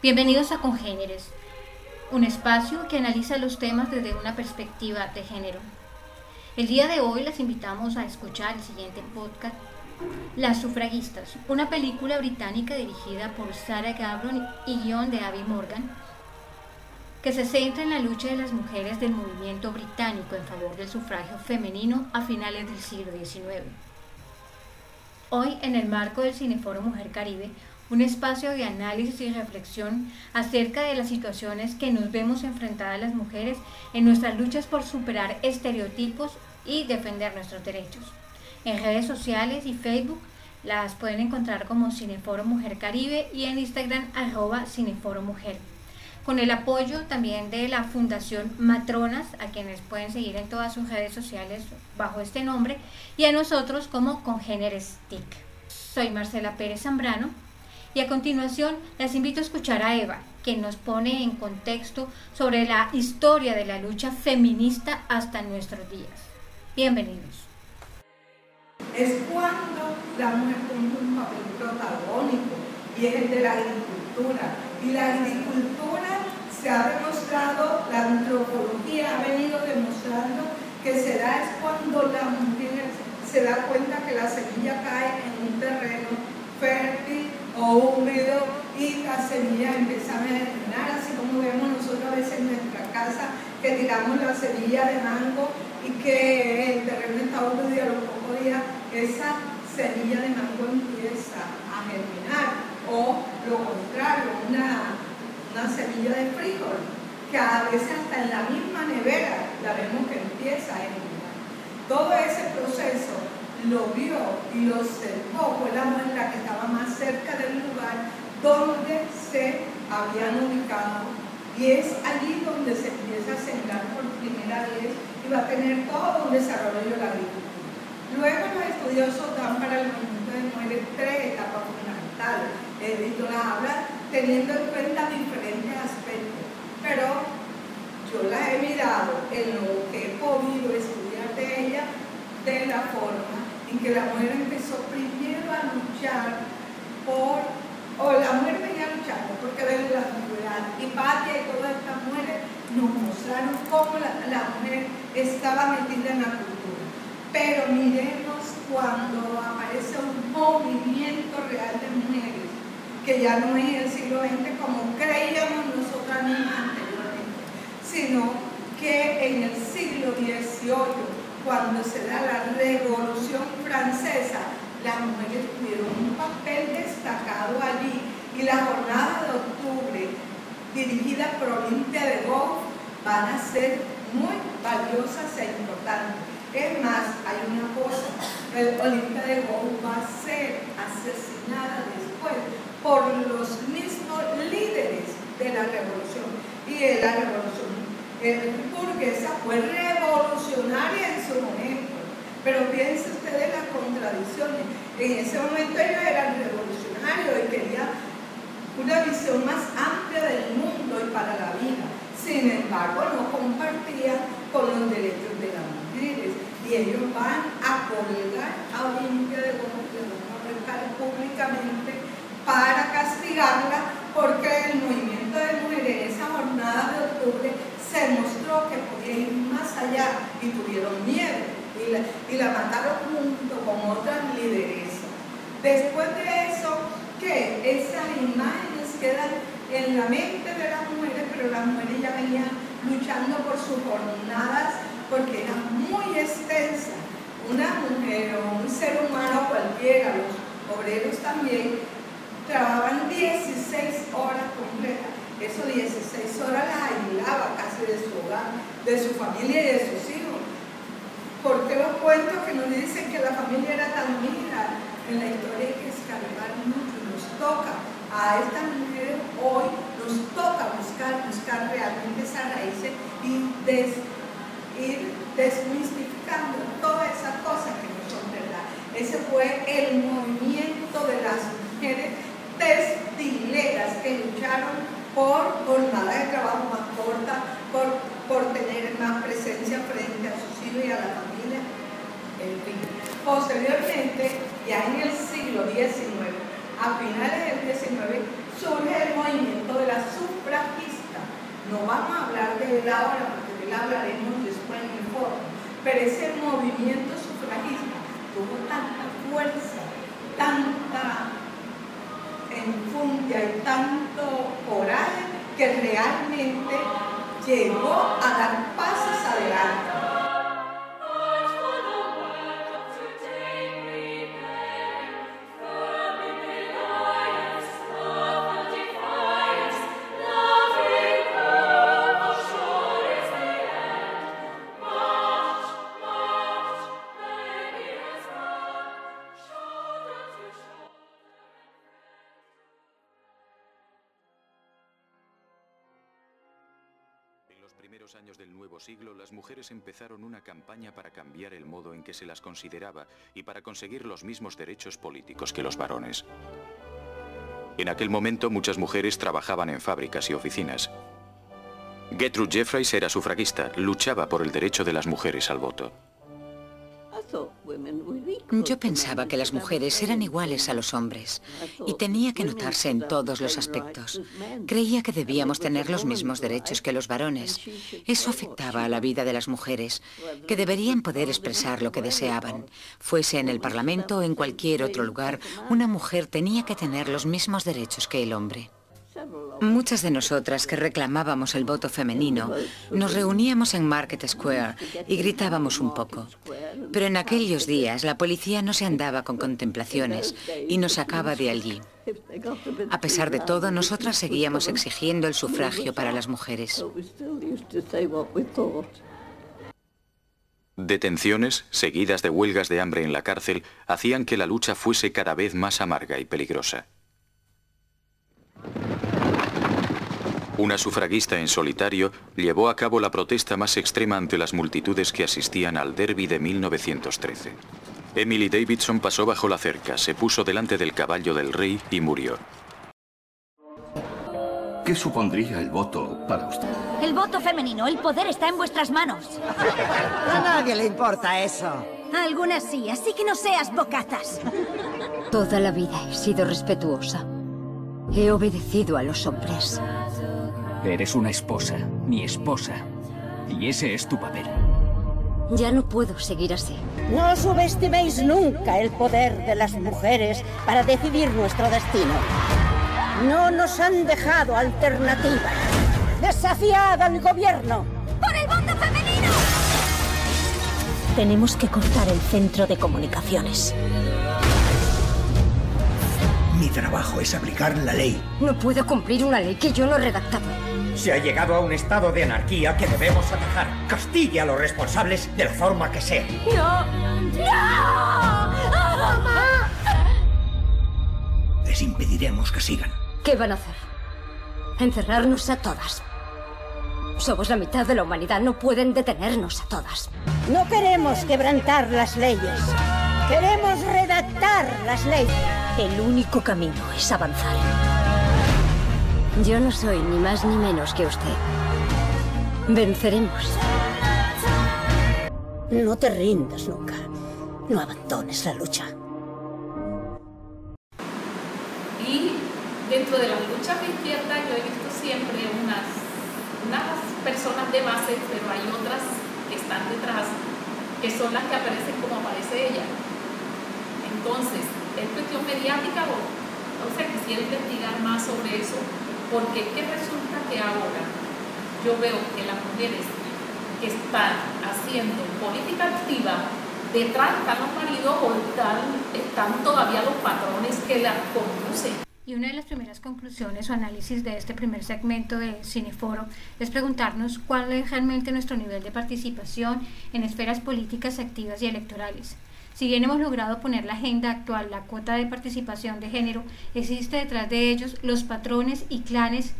Bienvenidos a Congéneres, un espacio que analiza los temas desde una perspectiva de género. El día de hoy les invitamos a escuchar el siguiente podcast, Las sufragistas, una película británica dirigida por Sarah Gabron y guion de Abby Morgan, que se centra en la lucha de las mujeres del movimiento británico en favor del sufragio femenino a finales del siglo XIX. Hoy, en el marco del Cineforo Mujer Caribe, un espacio de análisis y reflexión acerca de las situaciones que nos vemos enfrentadas las mujeres en nuestras luchas por superar estereotipos y defender nuestros derechos. En redes sociales y Facebook las pueden encontrar como Cineforo Mujer Caribe y en Instagram arroba Cineforo Mujer. Con el apoyo también de la Fundación Matronas, a quienes pueden seguir en todas sus redes sociales bajo este nombre, y a nosotros como Congéneres TIC. Soy Marcela Pérez Zambrano y a continuación les invito a escuchar a Eva, que nos pone en contexto sobre la historia de la lucha feminista hasta nuestros días. Bienvenidos. Es cuando la mujer cumple un papel protagónico y es el de la agricultura. Y la agricultura se ha demostrado, la antropología ha venido demostrando que se da es cuando la mujer se da cuenta que la semilla cae en un terreno fértil o húmedo y la semilla empieza a germinar, así como vemos nosotros a veces en nuestra casa que tiramos la semilla de mango y que el terreno está húmedo y a los pocos días esa semilla de mango empieza a germinar o lo contrario, una, una semilla de frijol que a veces hasta en la misma nevera la vemos que empieza a germinar. Todo ese proceso lo vio y lo observó, fue la la que estaba más cerca del lugar donde se habían ubicado. Y es allí donde se empieza a sembrar por primera vez y va a tener todo un desarrollo de la agricultura. Luego los estudiosos dan para el movimiento de mujeres tres etapas fundamentales. El las habla teniendo en cuenta diferentes aspectos, pero yo las he mirado en lo que he podido estudiar de ella de la forma en que la mujer empezó primero a luchar por, o la mujer venía luchando porque de la antigüedad, y Patia y todas estas mujeres nos mostraron cómo la, la mujer estaba metida en la cultura. Pero miremos cuando aparece un movimiento real de mujeres, que ya no es el siglo XX como creíamos nosotras mismas anteriormente, sino que en el siglo XVIII cuando se da la Revolución Francesa, las mujeres tuvieron un papel destacado allí y la jornada de octubre dirigida por Olimpia de Gaulle van a ser muy valiosas e importantes. Es más, hay una cosa, Olimpia de Gaulle va a ser asesinada después por los mismos líderes de la revolución. Y la revolución eh, burguesa fue revolucionaria en su momento. Pero piense usted en las contradicciones. En ese momento ellos eran revolucionarios y querían una visión más amplia del mundo y para la vida. Sin embargo, no compartían con los derechos de las mujeres. Y ellos van a colgar a Olimpia de a públicamente para castigarla porque el movimiento de mujeres en esa jornada de octubre se mostró que podía ir más allá y tuvieron miedo y la, y mataron junto con otras lideresas. Después de eso, ¿qué? Esas imágenes quedan en la mente de las mujeres, pero las mujeres ya venían luchando por sus jornadas porque eran muy extensas. Una mujer o un ser humano cualquiera, los obreros también, trabajaban 16 horas completas eso 16 horas las aislaba casi de su hogar, de su familia y de sus hijos. ¿Por qué los cuentos que nos dicen que la familia era tan unida? En la historia hay que escarbar mucho, nos toca a estas mujeres hoy, nos toca buscar, buscar realmente esas raíces y ir desmistificando todas esas cosas que no son verdad. Ese fue el movimiento de las mujeres textileras que lucharon por jornada de trabajo más corta, por, por tener más presencia frente a sus hijos y a la familia, en fin. Posteriormente, ya en el siglo XIX, a finales del XIX, surge el movimiento de la sufragista. No vamos a hablar de él ahora, porque de él hablaremos después en el foro, pero ese movimiento sufragista tuvo tanta fuerza, tanta enfundia y tanto coraje que realmente llegó a dar pasos adelante. Primeros años del nuevo siglo, las mujeres empezaron una campaña para cambiar el modo en que se las consideraba y para conseguir los mismos derechos políticos que los varones. En aquel momento muchas mujeres trabajaban en fábricas y oficinas. Gertrude Jeffreys era sufragista, luchaba por el derecho de las mujeres al voto. Yo pensaba que las mujeres eran iguales a los hombres y tenía que notarse en todos los aspectos. Creía que debíamos tener los mismos derechos que los varones. Eso afectaba a la vida de las mujeres, que deberían poder expresar lo que deseaban. Fuese en el Parlamento o en cualquier otro lugar, una mujer tenía que tener los mismos derechos que el hombre. Muchas de nosotras que reclamábamos el voto femenino nos reuníamos en Market Square y gritábamos un poco. Pero en aquellos días la policía no se andaba con contemplaciones y nos sacaba de allí. A pesar de todo, nosotras seguíamos exigiendo el sufragio para las mujeres. Detenciones, seguidas de huelgas de hambre en la cárcel, hacían que la lucha fuese cada vez más amarga y peligrosa. Una sufragista en solitario llevó a cabo la protesta más extrema ante las multitudes que asistían al derby de 1913. Emily Davidson pasó bajo la cerca, se puso delante del caballo del rey y murió. ¿Qué supondría el voto para usted? El voto femenino, el poder está en vuestras manos. A nadie le importa eso. A algunas sí, así que no seas bocatas. Toda la vida he sido respetuosa. He obedecido a los hombres. Eres una esposa, mi esposa. Y ese es tu papel. Ya no puedo seguir así. No subestiméis nunca el poder de las mujeres para decidir nuestro destino. No nos han dejado alternativa. ¡Desafiad al gobierno! ¡Por el voto femenino! Tenemos que cortar el centro de comunicaciones. Mi trabajo es aplicar la ley. No puedo cumplir una ley que yo no he redactado. Se ha llegado a un estado de anarquía que debemos atajar. Castigue a los responsables de la forma que sea. ¡No! ¡No! ¡Mamá! Les impediremos que sigan. ¿Qué van a hacer? Encerrarnos a todas. Somos la mitad de la humanidad, no pueden detenernos a todas. No queremos quebrantar las leyes. Queremos redactar las leyes. El único camino es avanzar. Yo no soy ni más ni menos que usted. Venceremos. No te rindas nunca. No abandones la lucha. Y dentro de las luchas de izquierda yo he visto siempre unas, unas personas de base, pero hay otras que están detrás, que son las que aparecen como aparece ella. Entonces, es cuestión mediática o, o sea, quisiera investigar más sobre eso, porque que resulta que ahora yo veo que las mujeres que están haciendo política activa, detrás están los maridos o están, están todavía los patrones que la conducen. Y una de las primeras conclusiones o análisis de este primer segmento de Cineforo es preguntarnos cuál es realmente nuestro nivel de participación en esferas políticas activas y electorales. Si bien hemos logrado poner la agenda actual, la cuota de participación de género, existe detrás de ellos los patrones y clanes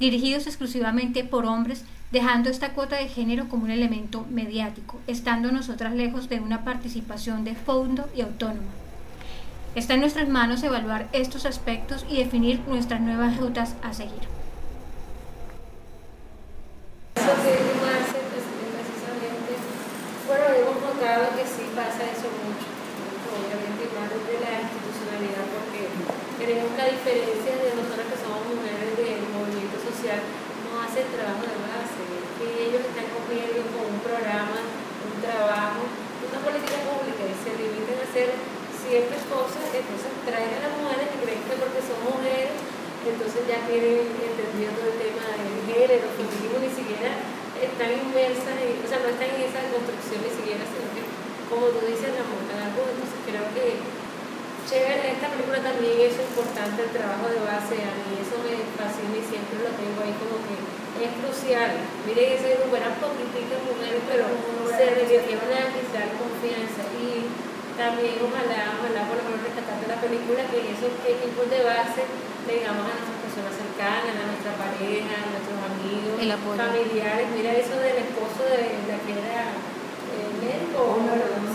dirigidos exclusivamente por hombres, dejando esta cuota de género como un elemento mediático, estando nosotras lejos de una participación de fondo y autónoma. Está en nuestras manos evaluar estos aspectos y definir nuestras nuevas rutas a seguir. Bueno, hemos notado que sí pasa eso mucho, obviamente más desde la institucionalidad, porque creo que a diferencia de nosotras que somos mujeres del movimiento social, no hacen trabajo de base, que ellos están cogiendo con un programa, un trabajo, una política pública y se limiten a hacer ciertas cosas, entonces traen a las mujeres que creen que porque son mujeres, entonces ya tienen entendido todo el tema del género, feminismo, ni siquiera están inmersas, o sea, no están en esa construcción ni siquiera, sino que, como tú dices, la montan algo, entonces creo que chévere, esta película también es importante el trabajo de base, a mí eso me fascina y siempre lo tengo ahí como que es crucial. Miren, ese es buena política mujeres, pero se requiere a quitar confianza y también ojalá, ojalá por lo menos rescatar de la película que esos equipos de base tengamos a nuestras personas cercanas, a nuestra pareja, a nuestros amigos, familiares. Mira eso del esposo de la que era eh, médico.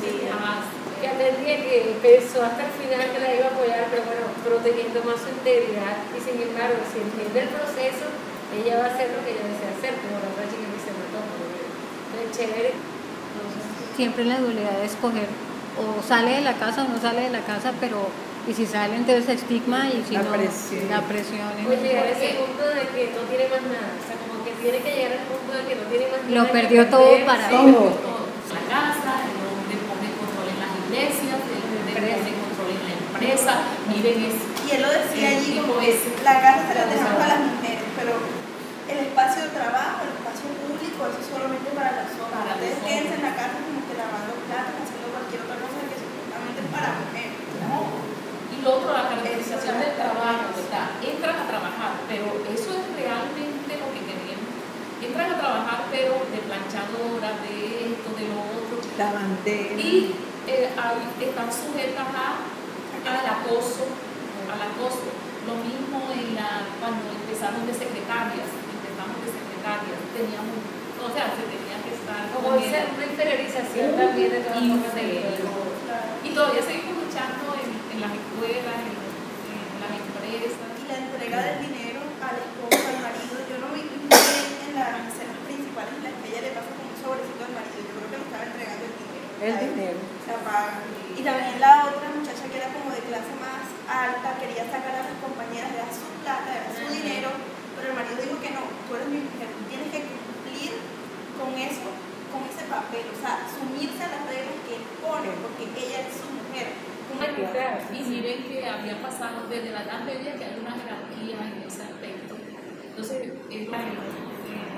sí, jamás. Que atendía que pensó hasta el final que la iba a apoyar, pero bueno, protegiendo más su integridad. Y sin embargo, si entiende el proceso, ella va a hacer lo que ella desea hacer, como la otra chica que se mató. Entonces, chévere. Siempre la dualidad de escoger o sale de la casa o no sale de la casa, pero y si sale entonces estigma y si la no presión. la presión es Pues llegar a ese punto de que no tiene más nada, o sea, como que tiene que llegar al punto de que no tiene más nada. Lo perdió todo para sí, todo. La casa, el hombre pone control en las iglesias, el hombre pone control en la Miren. Y él lo decía el allí como es- la casa se la dejamos a las mujeres, pero el espacio de trabajo, el espacio público, eso es solamente para las hombres. Ustedes quédense en la casa como que lavando platos, haciendo cualquier otra cosa que supuestamente es para mujeres. Y lo otro, la caracterización del trabajo, ¿verdad? Entran a trabajar, pero eso es realmente lo que queremos. Entran a trabajar, pero de planchadora, de esto, de lo otro. Lavandera. Y eh, están sujetas a, al acoso, al acoso. Lo mismo en la, cuando empezaron de secretarias, empezamos de secretarias, teníamos, o sea, se tenía que estar Como una inferiorización también de todas y, y todavía seguimos luchando en, en las escuelas, en, en las empresas. Y la entrega del dinero al esposo, al marido, yo no vi muy bien en las escenas principales en las que ella le pasa como un sobrecito al marido, yo creo que le estaba entregando el dinero. El dinero. La paga. Y también la otra era como de clase más alta, quería sacar a las compañeras, era su plata, era su dinero, pero el marido dijo que no, tú eres mi mujer, tienes que cumplir con eso, con ese papel, o sea, sumirse a las reglas que él pone, porque ella es su mujer. Y miren que había pasado desde la Edad Media que hay una jerarquía en ese aspecto. Entonces, es la,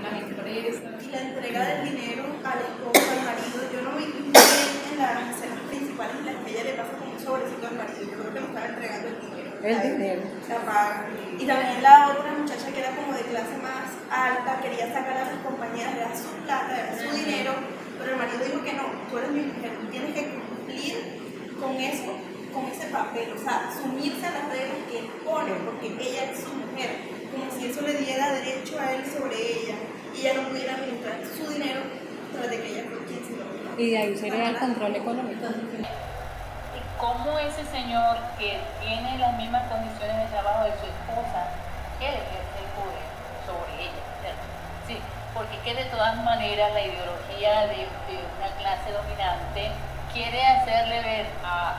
las empresas. Y la entrega del dinero al esposo, al marido, yo no vi muy bien en las escenas principales en las que ella le pasa como un sobrecito al marido, yo creo que le estaba entregando el dinero. La paga. Y también la otra muchacha que era como de clase más alta, quería sacar a las compañeras, era su plata, era su dinero, pero el marido dijo que no, tú eres mi mujer, tú tienes que cumplir con eso, con ese papel, o sea, sumirse a las reglas que él pone, porque ella es su mujer, como si eso le diera derecho a él sobre ella, y ella no pudiera administrar su dinero tras de que ella fue quien se lo y de ahí sería el control económico. ¿Y cómo ese señor que tiene las mismas condiciones de trabajo de su esposa, él ejerce el poder sobre ella? Sí, porque que de todas maneras la ideología de, una clase dominante quiere hacerle ver a,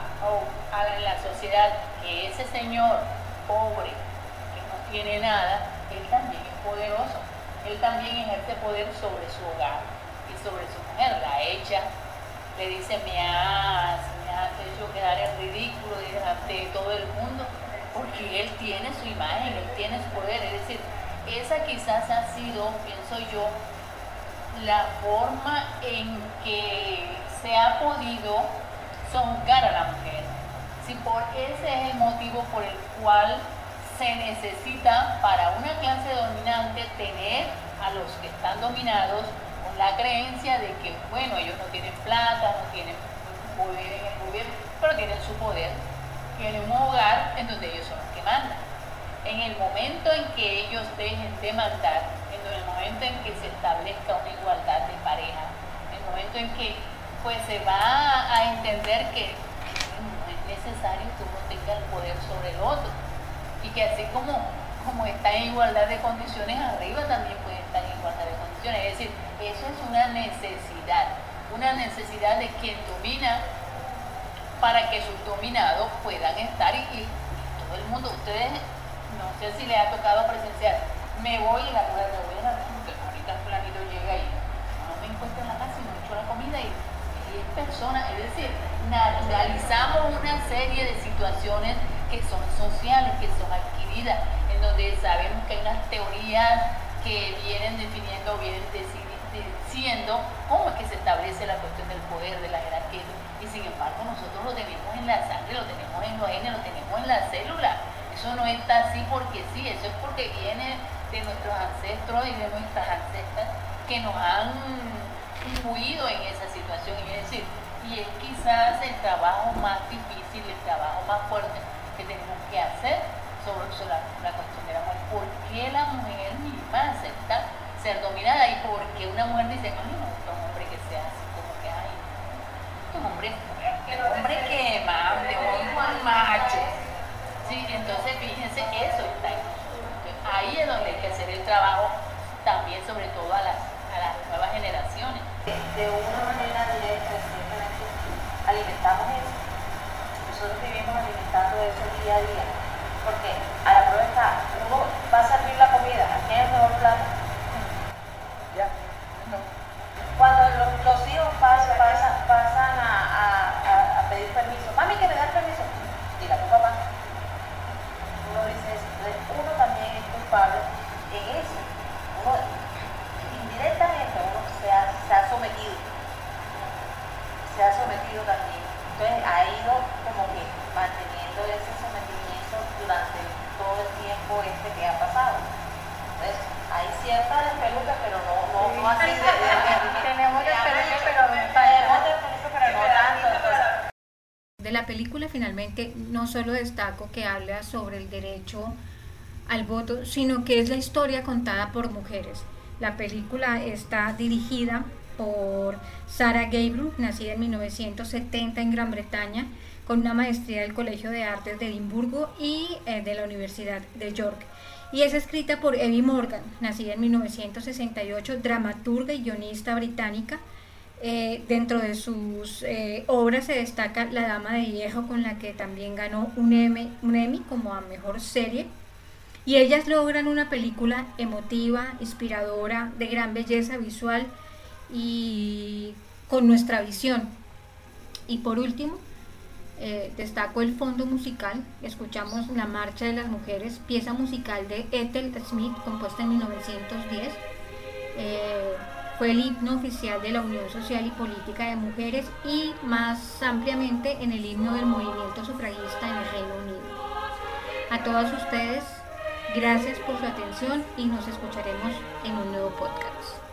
la sociedad que ese señor pobre, que no tiene nada, él también es poderoso. Él también ejerce poder sobre su hogar y sobre su mujer. La echa, le dice, me has, has hecho quedar en ridículo de todo el mundo, porque él tiene su imagen, él tiene su poder. Es decir, esa quizás ha sido, pienso yo, la forma en que se ha podido songar a la mujer. Si por ese es el motivo por el cual se necesita para una clase dominante tener a los que están dominados con la creencia de que, bueno, ellos no tienen plata, no tienen poder en el gobierno, pero tienen su poder, tienen un hogar en donde ellos son los que mandan. En el momento en que ellos dejen de mandar, en el momento en que se establezca una igualdad de pareja, en el momento en que pues se va a entender que no es necesario que uno tenga el poder sobre el otro y que así como, como está en igualdad de condiciones arriba también puede estar en igualdad de condiciones. Es decir, eso es una necesidad, una necesidad de quien domina para que sus dominados puedan estar y, todo el mundo, ustedes, no sé si les ha tocado presenciar, me voy y la mujer me voy a la ahorita el planito llega y no me encuentro en la casa y no he hecho la comida y 10 personas, es decir, naturalizamos una serie de situaciones que son sociales, que son adquiridas, en donde sabemos que hay unas teorías que vienen definiendo, vienen diciendo cómo es que se establece la cuestión del poder, de la jerarquía. Y sin embargo nosotros lo tenemos en la sangre, lo tenemos en los genes, lo tenemos en la célula. Eso no está así porque sí, eso es porque viene de nuestros ancestros y de nuestras ancestras que nos han influido en esa situación. Y es decir, y es quizás el trabajo más difícil, el trabajo más fuerte que tenemos que hacer sobre, la, cuestión de la mujer. ¿Por qué la mujer misma acepta ser dominada? ¿Y por qué una mujer dice, no, no, es un hombre que sea así como que hay? un hombre, un hombre que un macho. Sí, entonces fíjense, eso está en Ahí es donde hay que hacer el trabajo también, sobre todo a las, a las nuevas generaciones. De una manera directa, alimentamos eso. Nosotros vivimos alimentando eso día a día. Porque a la prueba está, uno va a servir la comida, ¿a quién es el mejor plato? Ya, no. Cuando los, los hijos pasan, pasan, pasan a, a, a, pedir permiso, mami que me da permiso, diga tu papá. Uno dice eso. Entonces uno en eso. Uno indirectamente uno se ha, se ha sometido se ha sometido también. Entonces ha ido como que manteniendo ese sometimiento durante todo el tiempo este que ha pasado. Entonces hay cierta despeluca, pero no, no, no así de, Tenemos despeluca, pero no pero no tanto. De la película finalmente no solo destaco que habla sobre el derecho al voto, sino que es la historia contada por mujeres. La película está dirigida por Sarah Gabriel, nacida en 1970 en Gran Bretaña, con una maestría del Colegio de Artes de Edimburgo y eh, de la Universidad de York. Y es escrita por Evie Morgan, nacida en 1968, dramaturga y guionista británica. Eh, dentro de sus eh, obras se destaca La Dama de Hierro, con la que también ganó un un Emmy como a mejor serie. Y ellas logran una película emotiva, inspiradora, de gran belleza visual, y con nuestra visión. Y por último, eh, destaco el fondo musical. Escuchamos La Marcha de las Mujeres, pieza musical de Ethel Smith, compuesta en 1910. Eh, fue el himno oficial de la Unión Social y Política de Mujeres y más ampliamente en el himno del movimiento sufragista en el Reino Unido. A todas ustedes, gracias por su atención y nos escucharemos en un nuevo podcast.